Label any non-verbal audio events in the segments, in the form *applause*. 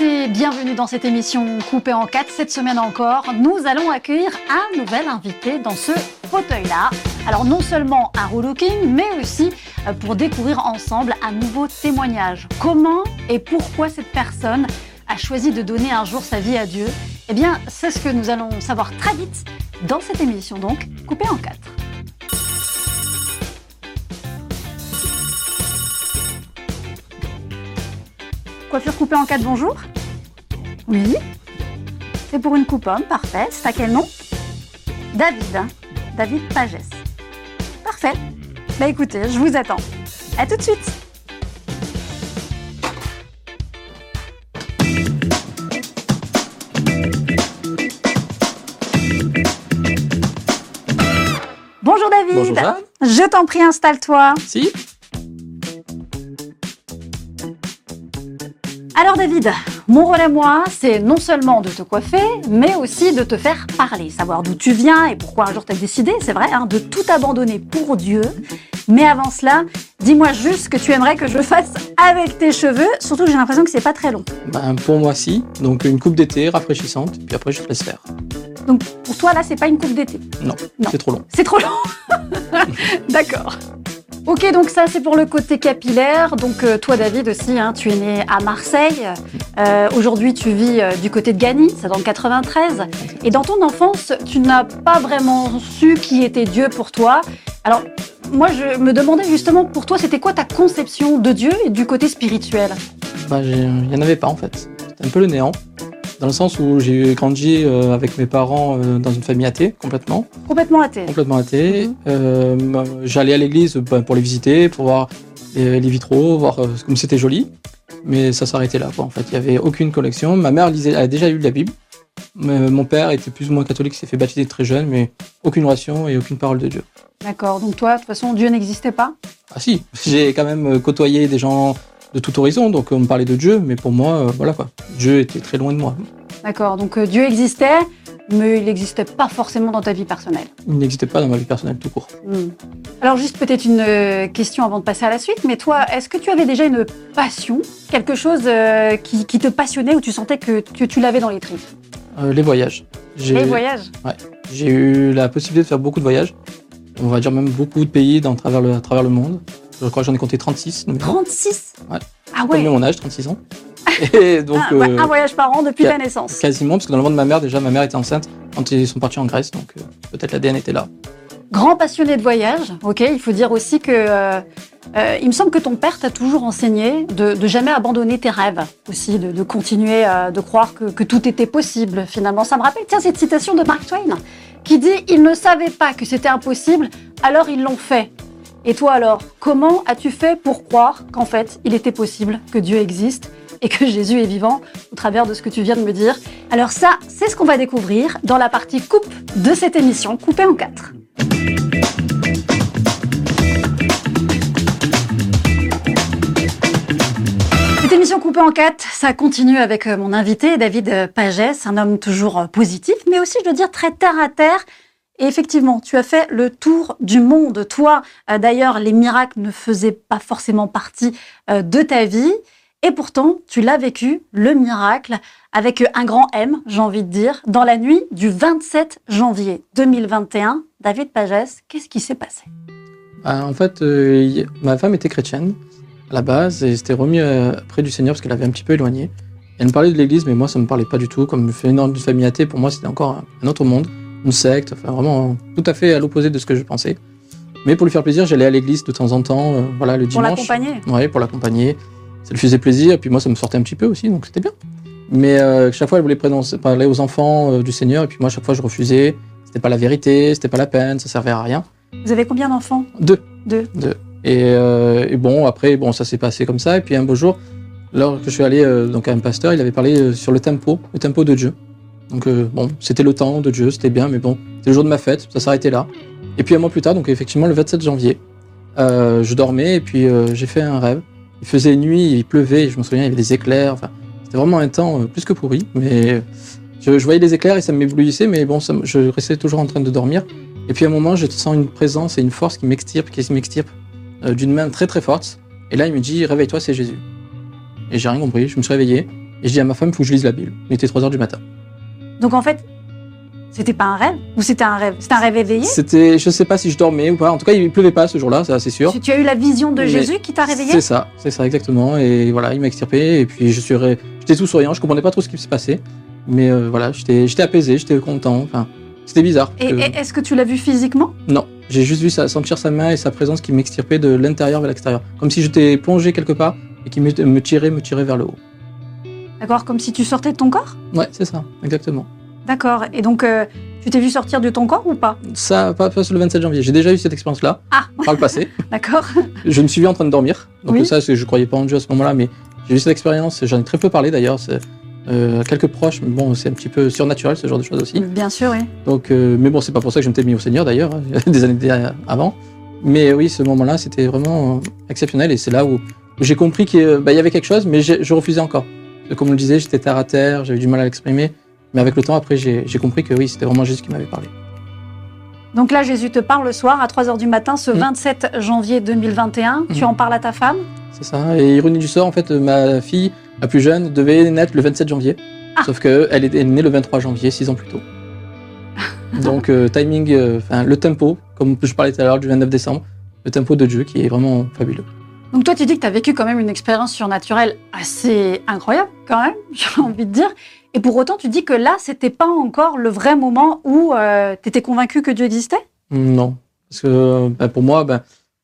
bienvenue dans cette émission coupée en quatre. Cette semaine encore, nous allons accueillir un nouvel invité dans ce fauteuil-là. Alors non seulement un relooking, mais aussi euh, pour découvrir ensemble un nouveau témoignage. Comment et pourquoi cette personne a choisi de donner un jour sa vie à Dieu? Eh bien, c'est ce que nous allons savoir très vite dans cette émission, donc coupée en quatre. Coiffure coupée en quatre, bonjour Oui. C'est pour une coupe homme, parfait. C'est à quel nom David. hein. David Pagès. Parfait. Bah écoutez, je vous attends. À tout de suite. Bonjour David. Bonjour Jeanne. Je t'en prie, installe-toi. Si Alors David, mon rôle à moi, c'est non seulement de te coiffer, mais aussi de te faire parler, savoir d'où tu viens et pourquoi un jour tu as décidé, c'est vrai, hein, de tout abandonner pour Dieu. Mais avant cela, dis-moi juste ce que tu aimerais que je fasse avec tes cheveux, surtout que j'ai l'impression que c'est pas très long. ben, Pour moi, si. Donc une coupe d'été rafraîchissante, puis après je te laisse faire. Donc pour toi là, c'est pas une coupe d'été? Non, Non. c'est trop long. C'est trop long. *laughs* D'accord. Ok, donc ça c'est pour le côté capillaire. Donc euh, toi David aussi, hein, tu es né à Marseille. Euh, Aujourd'hui tu vis euh, du côté de Gagny, c'est dans le 93. Et dans ton enfance, tu n'as pas vraiment su qui était Dieu pour toi. Alors moi je me demandais justement pour toi c'était quoi ta conception de Dieu et du côté spirituel? J'ai- Il n'y en avait pas en fait. C'était un peu le néant. Dans le sens où j'ai grandi euh, avec mes parents euh, dans une famille athée, complètement. Complètement athée. Complètement athée. Mhm. Euh, ben, J'allais à l'église ben, pour les visiter, pour voir les, les vitraux, voir comme c'était joli. Mais ça s'arrêtait là, quoi. En fait, il n'y avait aucune collection. Ma mère lisait, a déjà lu la Bible. Mais mon père était plus ou moins catholique, s'est fait baptiser très jeune, mais aucune relation et aucune parole de Dieu. D'accord, donc toi de toute façon Dieu n'existait pas? Ah si, *laughs* j'ai quand même côtoyé des gens de tout horizon, donc on me parlait de Dieu, mais pour moi, euh, voilà quoi. Dieu était très loin de moi. D'accord, donc euh, Dieu existait, mais il n'existait pas forcément dans ta vie personnelle. Il n'existait pas dans ma vie personnelle tout court. Hmm. Alors juste peut-être une euh, question avant de passer à la suite, mais toi, est-ce que tu avais déjà une passion, quelque chose euh, qui, qui te passionnait ou tu sentais que, que tu l'avais dans les tripes? Euh, les voyages. Les voyages j'ai eu la possibilité de faire beaucoup de voyages. On va dire même beaucoup de pays dans, à, travers le, à travers le monde. Je crois que j'en ai compté 36. donc 36 Ouais. Ah Comme ouais, mon âge, 36 ans. Et donc, Ah, ouais, euh, un voyage par an depuis ta naissance. quasiment, parce que dans le ventre de ma mère, déjà, ma mère était enceinte quand ils sont partis en Grèce, donc euh, peut-être l'ADN était là. Grand passionné de voyage, ok, il faut dire aussi que... euh, il me semble que ton père t'a toujours enseigné de, de jamais abandonner tes rêves, aussi de, de continuer de croire que, que tout était possible finalement. Ça me rappelle, tiens, cette citation de Mark Twain qui dit « Ils ne savaient pas que c'était impossible, alors ils l'ont fait ». Et toi alors, comment as-tu fait pour croire qu'en fait, il était possible que Dieu existe et que Jésus est vivant au travers de ce que tu viens de me dire? Alors ça, c'est ce qu'on va découvrir dans la partie coupe de cette émission, coupée en quatre. Cette émission coupée en quatre, ça continue avec euh, mon invité, David euh, Pagès, un homme toujours euh, positif, mais aussi, je dois dire, très terre à terre. Et effectivement, tu as fait le tour du monde. Toi, euh, d'ailleurs, les miracles ne faisaient pas forcément partie euh, de ta vie. Et pourtant, tu l'as vécu, le miracle, avec un grand M, j'ai envie de dire, dans la nuit du 27 janvier 2021. David Pagès, qu'est-ce qui s'est passé? Ah, en fait, euh, ma femme était chrétienne à la base et s'était remis euh, près du Seigneur parce qu'elle avait un petit peu éloigné. Elle me parlait de l'église, mais moi, ça me parlait pas du tout. Comme je une famille athée, pour moi, c'était encore un autre monde, une secte, enfin vraiment tout à fait à l'opposé de ce que je pensais. Mais pour lui faire plaisir, j'allais à l'église de temps en temps, euh, voilà, le Pour dimanche. l'accompagner Ouais, pour l'accompagner. Ça lui faisait plaisir, et puis moi, ça me sortait un petit peu aussi, donc c'était bien. Mais euh, chaque fois, elle voulait parler aux enfants euh, du Seigneur, et puis moi, chaque fois, je refusais. C'était pas la vérité, c'était pas la peine, ça servait à rien. Vous avez combien d'enfants? Deux. Deux. Et, euh, et bon, après, bon, ça s'est passé comme ça. Et puis un beau jour, lors que je suis allé donc à un pasteur, il avait parlé sur le tempo, le tempo de Dieu. Donc euh, bon, c'était le temps de Dieu, c'était bien, mais bon, c'était le jour de ma fête, ça s'arrêtait là. Et puis un mois plus tard, donc effectivement le 27 janvier, euh, je dormais et puis euh, j'ai fait un rêve. Il faisait nuit, il pleuvait, je me souviens, il y avait des éclairs. Enfin, c'était vraiment un temps euh, plus que pourri, mais je, voyais les éclairs et ça m'éblouissait, mais bon, je restais toujours en train de dormir. Et puis à un moment, je sens une présence et une force qui m'extirpe, qui m'extirpe euh, d'une main très très forte. Et là, il me dit Réveille-toi, c'est Jésus. Et j'ai rien compris, je me suis réveillé. Et je dis à ma femme, faut que je lise la Bible. Il était 3 heures du matin. Donc en fait, c'était pas un rêve ou c'était un rêve? C'était un rêve éveillé? C'était, je sais pas si je dormais ou pas. En tout cas, il pleuvait pas ce jour-là, ça c'est sûr. Tu, tu as eu la vision de Mais Jésus qui t'a réveillé? C'est ça, c'est ça exactement. Et voilà, il m'a extirpé. Et puis je suis, j'étais tout souriant. Je comprenais pas trop ce qui se passait, mais euh, voilà, j'étais, j'étais apaisé, j'étais content. Enfin, c'était bizarre. Et, que- et est-ce que tu l'as vu physiquement? Non, j'ai juste vu ça, sentir sa main et sa présence qui m'extirpait de l'intérieur vers l'extérieur, comme si j'étais plongé quelque part et qui me, me tirait, me tirait vers le haut. D'accord, comme si tu sortais de ton corps Ouais, c'est ça, exactement. D'accord. Et donc, euh, tu t'es vu sortir de ton corps ou pas Ça, pas, pas sur le 27 janvier. J'ai déjà eu cette expérience-là Ah. par le passé. *laughs* D'accord. Je me suis vu en train de dormir. Donc Oui. ça, je croyais pas en Dieu à ce moment-là, mais j'ai eu cette expérience. J'en ai très peu parlé d'ailleurs. Euh, quelques proches, mais bon, c'est un petit peu surnaturel ce genre de choses aussi. Bien sûr, oui. Donc, euh, mais bon, c'est pas pour ça que je m'étais mis au Seigneur d'ailleurs, hein, *laughs* des années avant. Mais oui, ce moment-là, c'était vraiment euh, exceptionnel et c'est là où, j'ai compris qu'il bah, y avait quelque chose, mais je refusais encore. Comme on le disait, j'étais terre à terre, j'avais du mal à l'exprimer. Mais avec le temps, après, j'ai compris que oui, c'était vraiment Jésus qui m'avait parlé. Donc là, Jésus te parle le soir à 3h du matin, ce Mm. 27 janvier 2021. Tu Mm. en parles à ta femme? C'est ça. Et ironie du sort, en fait, ma fille, la plus jeune, devait naître le 27 janvier. Ah. Sauf qu'elle est, née le 23 janvier, six ans plus tôt. *laughs* Donc, euh, timing, euh, le tempo, comme je parlais tout à l'heure du 29 décembre, le tempo de Dieu qui est vraiment fabuleux. Donc toi, tu dis que tu as vécu quand même une expérience surnaturelle assez incroyable, quand même, *laughs* j'ai envie de dire. Et pour autant, tu dis que là, c'était pas encore le vrai moment où tu étais convaincu que Dieu existait? Non. Parce que ben, pour moi, ben,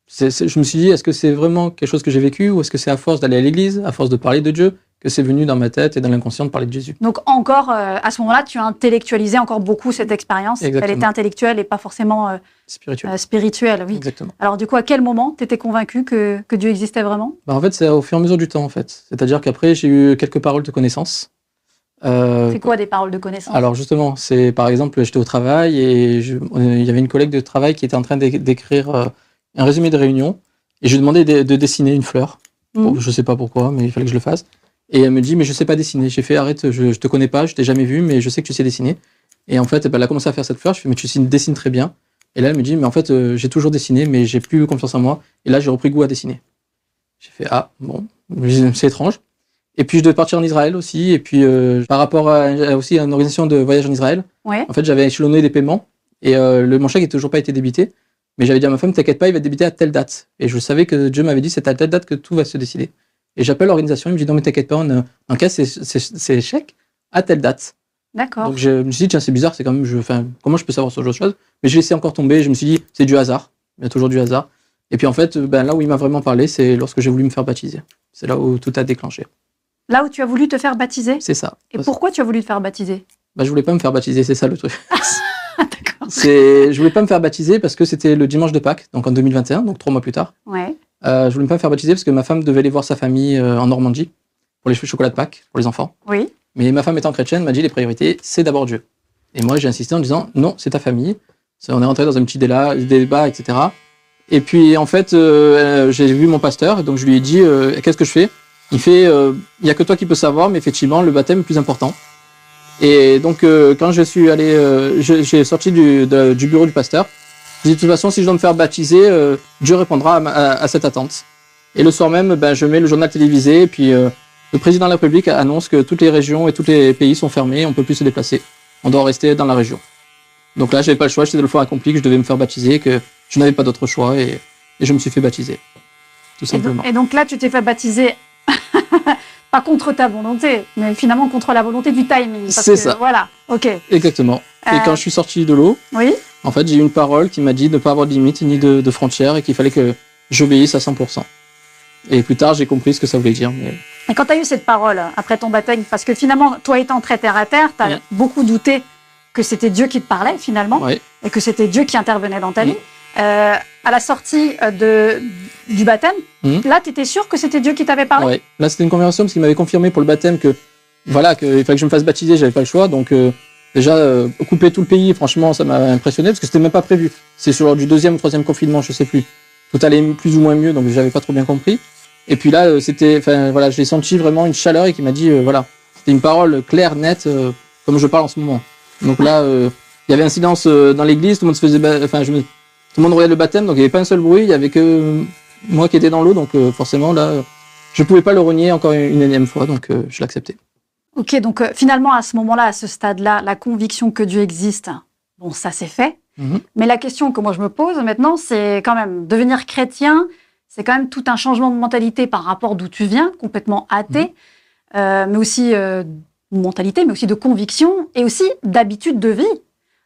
je me suis dit, est-ce que c'est vraiment quelque chose que j'ai vécu ou est-ce que c'est à force d'aller à l'église, à force de parler de Dieu, que c'est venu dans ma tête et dans l'inconscient de parler de Jésus Donc encore, euh, à ce moment-là, tu as intellectualisé encore beaucoup cette expérience. Elle était intellectuelle et pas forcément euh, Spirituel. euh, spirituelle, oui. Exactement. Alors du coup, à quel moment tu étais convaincu que, que Dieu existait vraiment? Ben, en fait, c'est au fur et à mesure du temps, en fait. C'est-à-dire qu'après, j'ai eu quelques paroles de connaissance. C'est quoi des paroles de connaissance? Alors justement, c'est par exemple, j'étais au travail et il y avait une collègue de travail qui était en train d'é- d'écrire un résumé de réunion et je lui ai demandé de, de dessiner une fleur. Bon, je sais pas pourquoi, mais il fallait que je le fasse. Et elle me dit, mais je sais pas dessiner. J'ai fait, arrête, je, je te connais pas, je t'ai jamais vu, mais je sais que tu sais dessiner. Et en fait, elle a commencé à faire cette fleur. Je fais, mais tu dessines, très bien. Et là, elle me dit, mais en fait, euh, j'ai toujours dessiné, mais j'ai plus confiance en moi. Et là, j'ai repris goût à dessiner. J'ai fait, ah, bon, c'est étrange. Et puis, je devais partir en Israël aussi. Et puis, euh, par rapport à, à aussi à une organisation de voyage en Israël, Ouais. en fait, j'avais échelonné des paiements. Et euh, le, mon chèque n'a toujours pas été débité. Mais j'avais dit à ma femme, t'inquiète pas, il va être débité à telle date. Et je savais que Dieu m'avait dit, c'est à telle date que tout va se décider. Et j'appelle l'organisation, il me dit, non, mais t'inquiète pas, on encaisse ces, chèques à telle date. D'accord. Donc je me suis dit, tiens, c'est bizarre, c'est quand même, je, enfin, comment je peux savoir ce genre de choses? Mais j'ai laissé encore tomber, je me suis dit, c'est du hasard. Il y a toujours du hasard. Et puis en fait, ben, là où il m'a vraiment parlé, c'est lorsque j'ai voulu me faire baptiser. C'est là où tout a déclenché. Là où tu as voulu te faire baptiser? C'est ça. Et pourquoi tu as voulu te faire baptiser? Bah, je voulais pas me faire baptiser, c'est ça le truc. *laughs* D'accord. c'est, je voulais pas me faire baptiser parce que c'était le dimanche de Pâques, donc en 2021, donc trois mois plus tard. Ouais. Euh, je voulais pas me faire baptiser parce que ma femme devait aller voir sa famille euh, en Normandie pour les chocolats de Pâques pour les enfants. Oui. Mais ma femme étant chrétienne m'a dit les priorités, c'est d'abord Dieu. Et moi, j'ai insisté en disant non, c'est ta famille. On est rentré dans un petit déla- débat, etc. Et puis en fait, euh, j'ai vu mon pasteur, donc je lui ai dit euh, qu'est-ce que je fais? Il fait euh, il y a que toi qui peux savoir, mais effectivement le baptême est plus important. Et donc euh, quand je suis allé, euh, j'ai sorti du, de- du bureau du pasteur. J'ai dit de toute façon, si je dois me faire baptiser, euh, Dieu répondra à, ma- à- à cette attente. Et le soir même, ben, je mets le journal télévisé, et puis euh, le président de la République annonce que toutes les régions et tous les pays sont fermés, on peut plus se déplacer. On doit rester dans la région. Donc là, j'avais pas le choix, j'étais le fois accompli que je devais me faire baptiser, que je n'avais pas d'autre choix et, et je me suis fait baptiser. Tout Et simplement. donc, et donc là, tu t'es fait baptiser, *laughs* pas contre ta volonté, mais finalement contre la volonté du timing. C'est ça. Voilà, ok. Exactement. Euh, Et quand je suis sorti de l'eau, Oui, en fait, j'ai eu une parole qui m'a dit de ne pas avoir de limite ni de, de frontières et qu'il fallait que j'obéisse à 100%. Et plus tard, j'ai compris ce que ça voulait dire. Mais et quand tu as eu cette parole après ton baptême, parce que finalement, toi étant très terre à terre, tu as beaucoup douté que c'était Dieu qui te parlait finalement, et que c'était Dieu qui intervenait dans ta Mm. vie. Euh, à la sortie euh, de, du baptême, Mm. là, tu étais sûr que c'était Dieu qui t'avait parlé? Là, c'était une conversation parce qu'il m'avait confirmé pour le baptême que voilà, qu'il fallait que je me fasse baptiser, j'avais pas le choix. Donc euh, déjà euh, couper tout le pays, franchement, ça m'a impressionné parce que c'était même pas prévu. C'est sur du deuxième ou troisième confinement, je sais plus. Tout allait plus ou moins mieux, donc j'avais pas trop bien compris. Et puis là, euh, c'était, enfin voilà, j'ai senti vraiment une chaleur et qui m'a dit euh, voilà, c'était une parole claire, nette, euh, comme je parle en ce moment. Donc là, euh, il y avait un silence euh, dans l'église, tout le monde se faisait, enfin je me, tout le monde regardait le baptême, donc il y avait pas un seul bruit, il y avait que moi qui étais dans l'eau, donc forcément là, je pouvais pas le renier encore une, une énième fois, donc je l'acceptais. Ok, donc euh, finalement, à ce moment-là, à ce stade-là, la conviction que Dieu existe, bon, ça c'est fait. Mhm. Mais la question que moi je me pose maintenant, c'est quand même devenir chrétien, c'est quand même tout un changement de mentalité par rapport d'où tu viens, complètement athée, euh, mais aussi euh, de mentalité, mais aussi de conviction et aussi d'habitude de vie.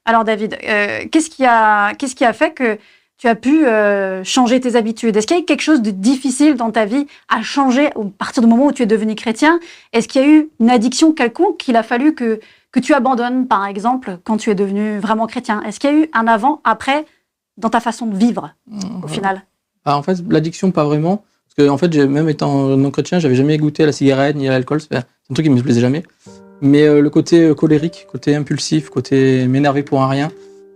Alors David, euh, qu'est-ce qui a qu'est-ce qui a fait que tu as pu euh, changer tes habitudes Est-ce qu'il y a eu quelque chose de difficile dans ta vie à changer à partir du moment où tu es devenu chrétien? Est-ce qu'il y a eu une addiction quelconque qu'il a fallu que que tu abandonnes, par exemple, quand tu es devenu vraiment chrétien? Est-ce qu'il y a eu un avant, après dans ta façon de vivre au final? Ah, en fait, l'addiction, pas vraiment. Parce que, en fait, même étant non chrétien, j'avais jamais goûté à la cigarette ni à l'alcool. C'est un truc qui me plaisait jamais. Mais euh, le côté euh, colérique, côté impulsif, côté m'énerver pour un rien,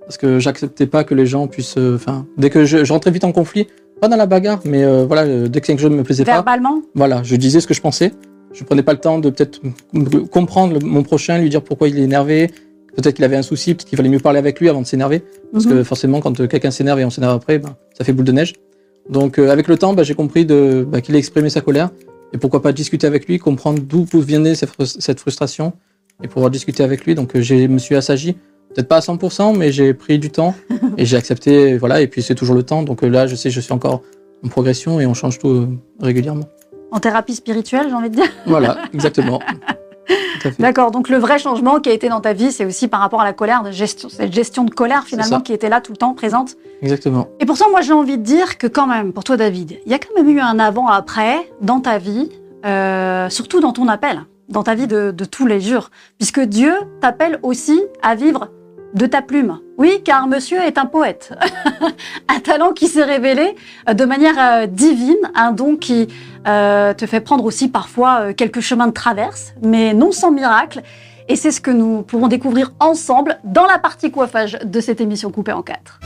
parce que j'acceptais pas que les gens puissent. euh, Enfin, dès que je, je rentrais vite en conflit, pas dans la bagarre, mais euh, voilà, euh, dès que quelque chose ne me plaisait pas, Verbalement? Voilà, je disais ce que je pensais. Je prenais pas le temps de peut-être comprendre mon prochain, lui dire pourquoi il est énervé. Peut-être qu'il avait un souci, peut-être qu'il fallait mieux parler avec lui avant de s'énerver. Parce Mhm. que forcément, quand quelqu'un s'énerve et on s'énerve après, ben, ça fait boule de neige. Donc, euh, avec le temps, ben, j'ai compris de, ben, qu'il a exprimé sa colère. Et pourquoi pas discuter avec lui, comprendre d'où venait cette frus- cette frustration et pouvoir discuter avec lui. Donc, je me suis assagi. Peut-être pas à 100%, mais j'ai pris du temps *laughs* et j'ai accepté. Voilà, et puis c'est toujours le temps. Donc euh, là, je sais, je suis encore en progression et on change tout euh, régulièrement. En thérapie spirituelle, j'ai envie de dire. *laughs* Voilà, exactement. *laughs* D'accord, donc le vrai changement qui a été dans ta vie, c'est aussi par rapport à la colère, de gestion, cette gestion de colère finalement qui était là tout le temps présente. Exactement. Et pour ça, moi j'ai envie de dire que quand même, pour toi David, il y a quand même eu un avant-après dans ta vie, euh, surtout dans ton appel, dans ta vie de, de tous les jours, puisque Dieu t'appelle aussi à vivre de ta plume. Oui, car monsieur est un poète, *laughs* un talent qui s'est révélé euh, de manière euh, divine, un don qui euh, te fait prendre aussi parfois quelques chemins de traverse, mais non sans miracle. Et c'est ce que nous pourrons découvrir ensemble dans la partie coiffage de cette émission coupée en quatre.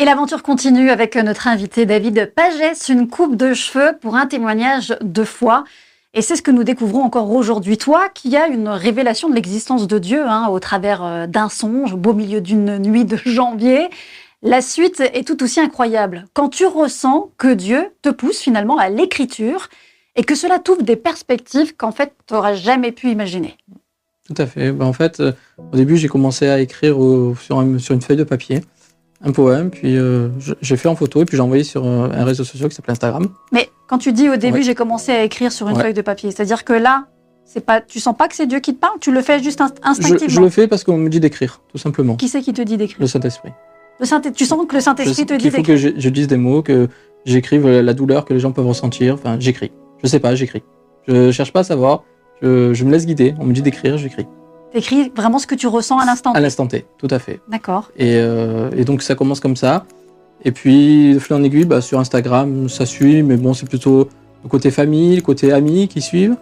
Et l'aventure continue avec notre invité David Pagès, une coupe de cheveux pour un témoignage de foi. Et c'est ce que nous découvrons encore aujourd'hui. Toi, qui as une révélation de l'existence de Dieu hein, au travers euh, d'un songe, au beau milieu d'une nuit de janvier, la suite est tout aussi incroyable. Quand tu ressens que Dieu te pousse finalement à l'écriture et que cela t'ouvre des perspectives qu'en fait tu n'aurais jamais pu imaginer. Tout à fait. Ben, en fait, euh, au début, j'ai commencé à écrire sur une feuille de papier un poème, puis euh, j'ai fait en photo et puis j'ai envoyé sur euh, un réseau social qui s'appelle Instagram. Mais quand tu dis au début Ouais. j'ai commencé à écrire sur une Ouais. feuille de papier, c'est-à-dire que là, c'est pas, tu sens pas que c'est Dieu qui te parle, tu le fais juste inst- instinctivement. je le fais parce qu'on me dit d'écrire, tout simplement. Qui c'est qui te dit d'écrire? Le Saint-Esprit. Le Saint Tu sens que le Saint-Esprit te dit qu'il faut d'écrire? que je, je dise des mots, que j'écrive la douleur que les gens peuvent ressentir. Enfin, j'écris. Je sais pas, j'écris. Je cherche pas à savoir. Je, je me laisse guider. On me dit d'écrire, j'écris. T'écris vraiment ce que tu ressens à l'instant. À l'instant T, tout à fait. D'accord. Et, euh, et donc ça commence comme ça. Et puis, de fil en aiguille, bah, sur Instagram, ça suit, mais bon, c'est plutôt le côté famille, le côté amis qui suivent.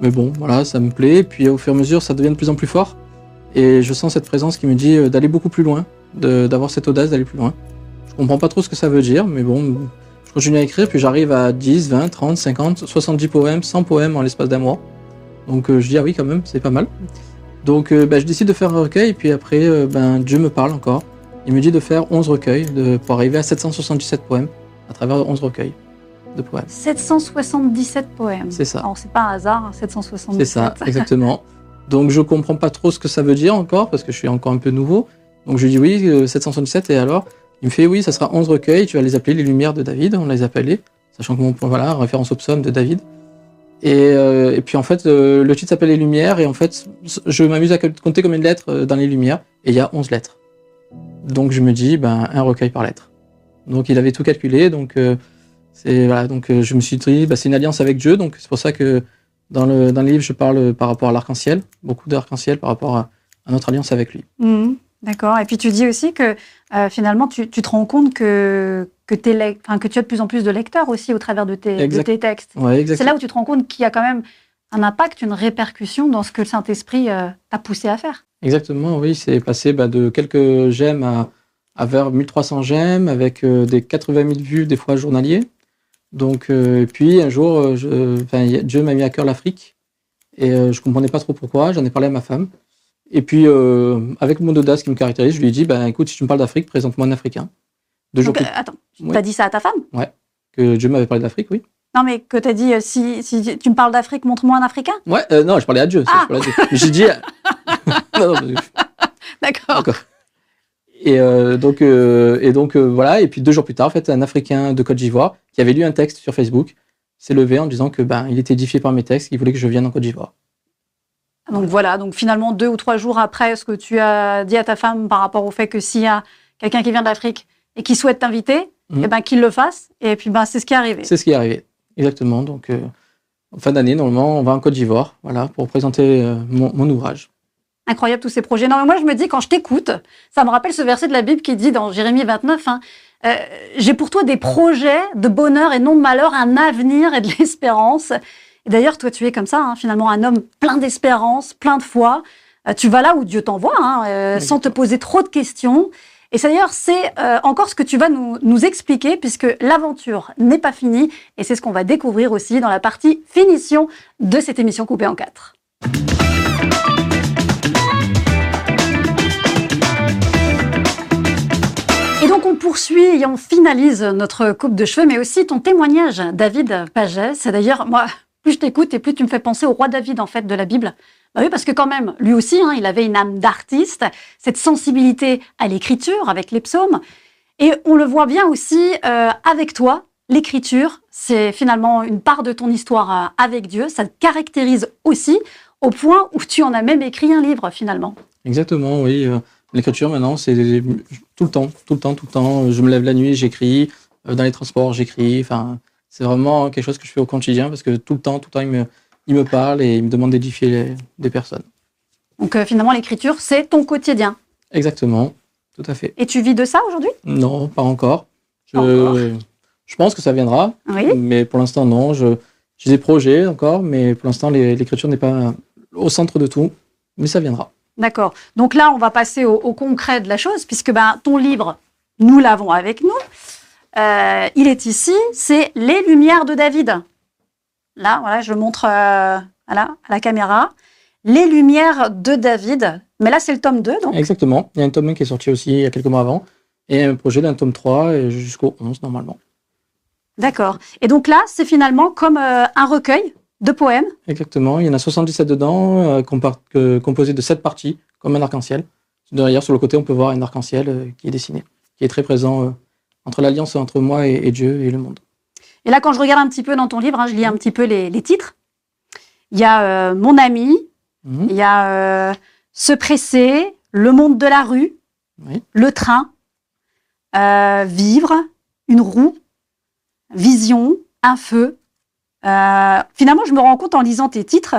Mais bon, voilà, ça me plaît. Et puis au fur et à mesure, ça devient de plus en plus fort. Et je sens cette présence qui me dit euh, d'aller beaucoup plus loin, d'avoir cette audace d'aller plus loin. Je comprends pas trop ce que ça veut dire, mais bon, je continue à écrire, puis j'arrive à 10, 20, 30, 50, 70 poèmes, 100 poèmes en l'espace d'un mois. Donc euh, je dis, ah oui, quand même, c'est pas mal. Donc euh, bah, je décide de faire un recueil, et puis après, euh, ben, Dieu me parle encore. Il me dit de faire 11 recueils de, pour arriver à 777 poèmes à travers 11 recueils de poèmes. 777 poèmes. C'est ça. Alors, c'est pas un hasard, hein, 777. C'est ça, exactement. Donc je comprends pas trop ce que ça veut dire encore, parce que je suis encore un peu nouveau. Donc je lui dis oui, euh, 777, et alors? Il me fait oui, ça sera 11 recueils, tu vas les appeler les Lumières de David, on les appelait, sachant que mon voilà, référence au psaume de David. Et, euh, et puis en fait, euh, le titre s'appelle Les Lumières, et en fait, je m'amuse à compter combien de lettres euh, dans les Lumières, et il y a 11 lettres. Donc je me dis, ben, un recueil par lettre. Donc il avait tout calculé, donc voilà, donc je me suis dit, bah, c'est une alliance avec Dieu, donc c'est pour ça que dans le, dans le livre, je parle par rapport à l'arc-en-ciel, beaucoup d'arc-en-ciel par rapport à, notre alliance avec lui. Mmh, D'accord. Et puis tu dis aussi que finalement, tu, te rends compte que, que, es enfin, que tu as de plus en plus de lecteurs aussi au travers de tes, de tes textes. Ouais, c'est là où tu te rends compte qu'il y a quand même un impact, une répercussion dans ce que le Saint-Esprit euh, t'a poussé à faire. Exactement, oui. C'est passé bah, de quelques j'aime à, à vers 1300 j'aime, avec euh, des 80 000 vues des fois journaliers. Donc, euh, et puis un jour, euh, je- Dieu m'a mis à cœur l'Afrique et je comprenais pas trop pourquoi. J'en ai parlé à ma femme. Et puis, avec mon audace qui me caractérise, je lui ai dit, ben, écoute, si tu me parles d'Afrique, présente-moi un Africain. Deux jours Donc, plus euh, attends, tu as dit ça à ta femme? Que Dieu m'avait parlé d'Afrique, oui. Non, mais que tu as dit, euh, si, si tu me parles d'Afrique, montre-moi un Africain? Ouais, euh, non, je parlais à Dieu. Ah. j'ai dit. *laughs* *laughs* D'accord. Et euh, donc, euh, et donc voilà. Et puis deux jours plus tard, en fait, un Africain de Côte d'Ivoire qui avait lu un texte sur Facebook s'est levé en disant que ben il était édifié par mes textes, qu'il voulait que je vienne en Côte d'Ivoire. Donc voilà, donc finalement, deux ou trois jours après ce que tu as dit à ta femme par rapport au fait que s'il y a quelqu'un qui vient d'Afrique et qui souhaite t'inviter, eh ben, qu'il le fasse. Et puis, ben, c'est ce qui est arrivé. C'est ce qui est arrivé. Exactement. Donc, euh, en fin d'année, normalement, on va en Côte d'Ivoire, voilà, pour présenter euh, mon, mon ouvrage. Incroyable tous ces projets. Non, mais moi, je me dis, quand je t'écoute, ça me rappelle ce verset de la Bible qui dit dans Jérémie 29, hein, euh, j'ai pour toi des projets de bonheur et non de malheur, un avenir et de l'espérance. Et d'ailleurs, toi, tu es comme ça, hein, finalement, un homme plein d'espérance, plein de foi. Euh, tu vas là où Dieu t'envoie, hein, euh, sans te poser trop de questions. Et ça, d'ailleurs, c'est encore ce que tu vas nous, nous expliquer, puisque l'aventure n'est pas finie. Et c'est ce qu'on va découvrir aussi dans la partie finition de cette émission coupée en quatre. Et donc on poursuit et on finalise notre coupe de cheveux, mais aussi ton témoignage, David Paget. C'est d'ailleurs, moi, plus je t'écoute et plus tu me fais penser au roi David, en fait, de la Bible. Bah oui, parce que quand même, lui aussi, hein, il avait une âme d'artiste, cette sensibilité à l'écriture avec les psaumes. Et on le voit bien aussi euh, avec toi. L'écriture, c'est finalement une part de ton histoire euh, avec Dieu. Ça te caractérise aussi au point où tu en as même écrit un livre finalement. Exactement, oui. euh, L'écriture, maintenant, c'est tout le temps, tout le temps, tout le temps. Je me lève la nuit, j'écris. Dans les transports, j'écris. Enfin, c'est vraiment quelque chose que je fais au quotidien parce que tout le temps, tout le temps, il me, il me parle et il me demande d'édifier des personnes. Donc euh, finalement, l'écriture, c'est ton quotidien. Exactement, tout à fait. Et tu vis de ça aujourd'hui? Non, pas encore. Je, Pas encore. je pense que ça viendra, Oui. mais pour l'instant, non. Je- J'ai des projets encore, mais pour l'instant, l'écriture n'est pas au centre de tout, mais ça viendra. D'accord. Donc là, on va passer au, au concret de la chose, puisque ben, ton livre, nous l'avons avec nous. Euh, il est ici, c'est Les Lumières de David. Là, voilà, je le montre euh, voilà, à la caméra. Les Lumières de David. Mais là, c'est le tome 2, donc. Exactement. Il y a un tome 1 qui est sorti aussi il y a quelques mois avant, et un projet d'un tome 3 et jusqu'au 11 normalement. D'accord. Et donc là, c'est finalement comme euh, un recueil de poèmes. Exactement. Il y en a 77 dedans, euh, composé de 7 parties, comme un arc-en-ciel. Derrière, sur le côté, on peut voir un arc-en-ciel euh, qui est dessiné, qui est très présent entre l'alliance entre moi et, et Dieu et le monde. Et là, quand je regarde un petit peu dans ton livre, hein, je lis un petit peu les, les titres. Il y a euh, Mon ami, Mhm. il y a euh, Se presser, Le monde de la rue, Oui. Le train, euh, Vivre, Une roue, Vision, Un feu. Finalement, je me rends compte en lisant tes titres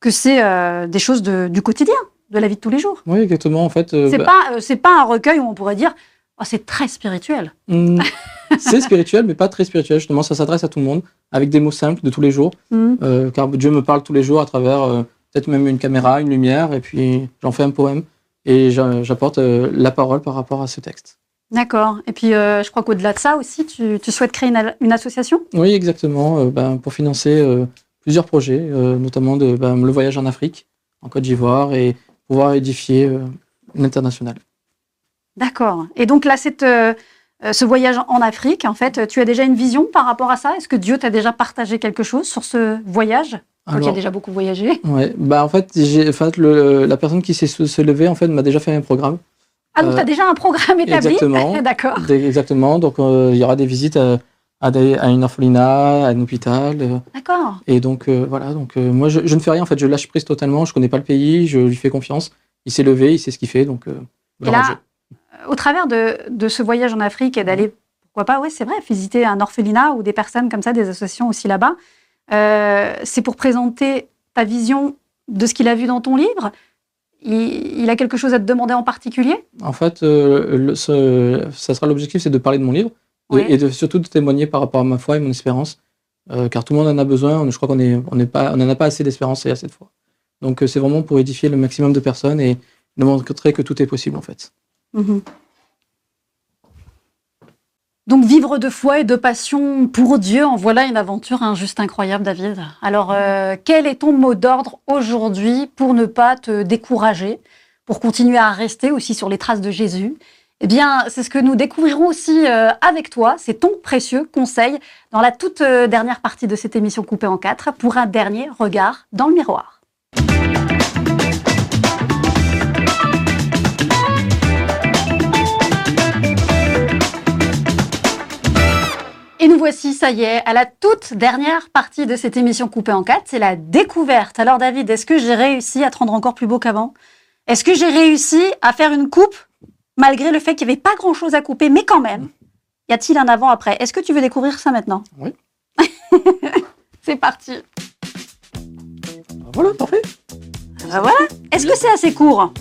que c'est des choses de- du quotidien, de la vie de tous les jours. Oui, exactement. En fait, C'est bah, pas, c'est pas un recueil où on pourrait dire oh, c'est très spirituel. hmm, *laughs* c'est spirituel, mais pas très spirituel. Justement, ça s'adresse à tout le monde, avec des mots simples de tous les jours. Hmm. Euh, car Dieu me parle tous les jours à travers euh, peut-être même une caméra, une lumière, et puis j'en fais un poème et j'a- j'apporte euh, la parole par rapport à ce texte. D'accord. Et puis, je crois qu'au-delà de ça aussi, tu, tu souhaites créer une, une association? Oui, exactement, ben, pour financer plusieurs projets, notamment de, ben, le voyage en Afrique, en Côte d'Ivoire, et pouvoir édifier l'international. D'accord. Et donc là, cette, euh, euh, ce voyage en Afrique, en fait, tu as déjà une vision par rapport à ça? Est-ce que Dieu t'a déjà partagé quelque chose sur ce voyage? Toi qui as Alors, déjà beaucoup voyagé. ouais, bah, en fait, en fait le, la personne qui s'est se, se levée en fait, m'a déjà fait un programme. Ah, donc Euh, tu as déjà un programme établi? exactement. *laughs* D'accord. Exactement, donc euh, il y aura des visites à, à, des- à une orphelinat, à un hôpital. euh, D'accord. Et donc euh, voilà, donc euh, moi je, je ne fais rien en fait, je lâche prise totalement, je connais pas le pays, je lui fais confiance. Il s'est levé, il sait ce qu'il fait, donc. euh, Et là, au travers de, de ce voyage en Afrique et d'aller, pourquoi pas, oui, c'est vrai, visiter un orphelinat ou des personnes comme ça, des associations aussi là-bas, euh, c'est pour présenter ta vision de ce qu'il a vu dans ton livre. Il, il a quelque chose à te demander en particulier? En fait, euh, le- ce- ça sera l'objectif, c'est de parler de mon livre Oui. et de, surtout de témoigner par rapport à ma foi et mon espérance, euh, car tout le monde en a besoin. Je crois qu'on on on n'en a pas assez d'espérance et assez de foi. Donc c'est vraiment pour édifier le maximum de personnes et de montrer que tout est possible en fait. Mhm. Donc vivre de foi et de passion pour Dieu, en voilà une aventure hein, juste incroyable, David. Alors, euh, quel est ton mot d'ordre aujourd'hui pour ne pas te décourager, pour continuer à rester aussi sur les traces de Jésus? Eh bien, c'est ce que nous découvrirons aussi euh, avec toi. C'est ton précieux conseil dans la toute euh, dernière partie de cette émission coupée en quatre pour un dernier regard dans le miroir. Et nous voici, ça y est, à la toute dernière partie de cette émission coupée en quatre, c'est la découverte. Alors David, est-ce que j'ai réussi à te rendre encore plus beau qu'avant? Est-ce que j'ai réussi à faire une coupe malgré le fait qu'il n'y avait pas grand-chose à couper, mais quand même Y a-t-il un avant-après Est-ce que tu veux découvrir ça maintenant? Oui. *laughs* c'est parti. Ah, Voilà, parfait. Ah, voilà. Est-ce que c'est assez court?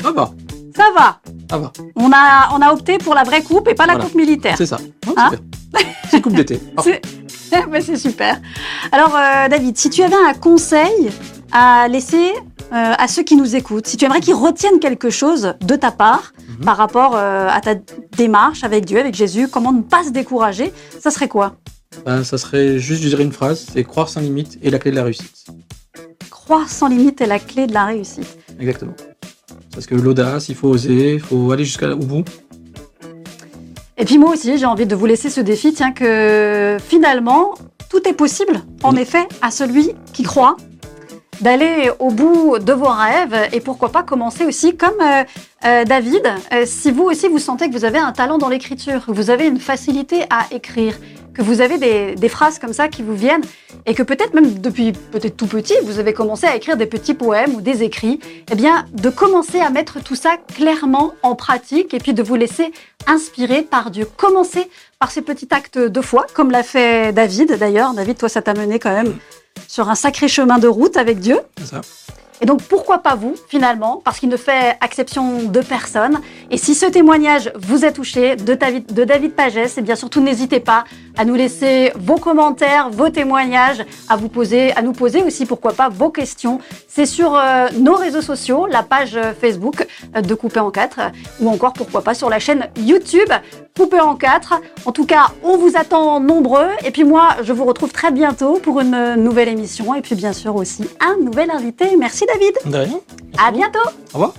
Ça va, Ça va. ça va. On a, on a opté pour la vraie coupe et pas la Voilà. coupe militaire. C'est ça. Oh, Hein? C'est coupe d'été. *laughs* *laughs* C'est super. Alors, euh, David, si tu avais un conseil à laisser euh, à ceux qui nous écoutent, si tu aimerais qu'ils retiennent quelque chose de ta part Mhm. par rapport euh, à ta démarche avec Dieu, avec Jésus, comment ne pas se décourager, ça serait quoi? Ben, ça serait juste, je dirais une phrase, c'est croire sans limite et la clé de la réussite. Croire sans limite est la clé de la réussite. Exactement. Parce que l'audace, il faut oser, il faut aller jusqu'au bout. Et puis moi aussi, j'ai envie de vous laisser ce défi, tiens, que finalement, tout est possible, en effet, à celui qui croit, d'aller au bout de vos rêves et pourquoi pas commencer aussi comme euh, euh, David, euh, si vous aussi vous sentez que vous avez un talent dans l'écriture, que vous avez une facilité à écrire, que vous avez des, des phrases comme ça qui vous viennent et que peut-être même depuis peut-être tout petit, vous avez commencé à écrire des petits poèmes ou des écrits, eh bien de commencer à mettre tout ça clairement en pratique et puis de vous laisser inspirer par Dieu. Commencez par ces petits actes de foi, comme l'a fait David d'ailleurs. David, toi, ça t'a mené quand même sur un sacré chemin de route avec Dieu. Ça. Et donc pourquoi pas vous finalement Parce qu'il ne fait exception de personne. Et si ce témoignage vous a touché de David, de David Pagès, eh bien surtout n'hésitez pas à nous laisser vos commentaires, vos témoignages, à vous poser, à nous poser aussi pourquoi pas vos questions. C'est sur euh, nos réseaux sociaux, la page euh, Facebook euh, de Coupé en 4 ou encore pourquoi pas sur la chaîne YouTube Coupé en 4. En tout cas, on vous attend nombreux et puis moi, je vous retrouve très bientôt pour une nouvelle émission et puis bien sûr aussi un nouvel invité. Merci David. De rien. À bientôt. Au revoir.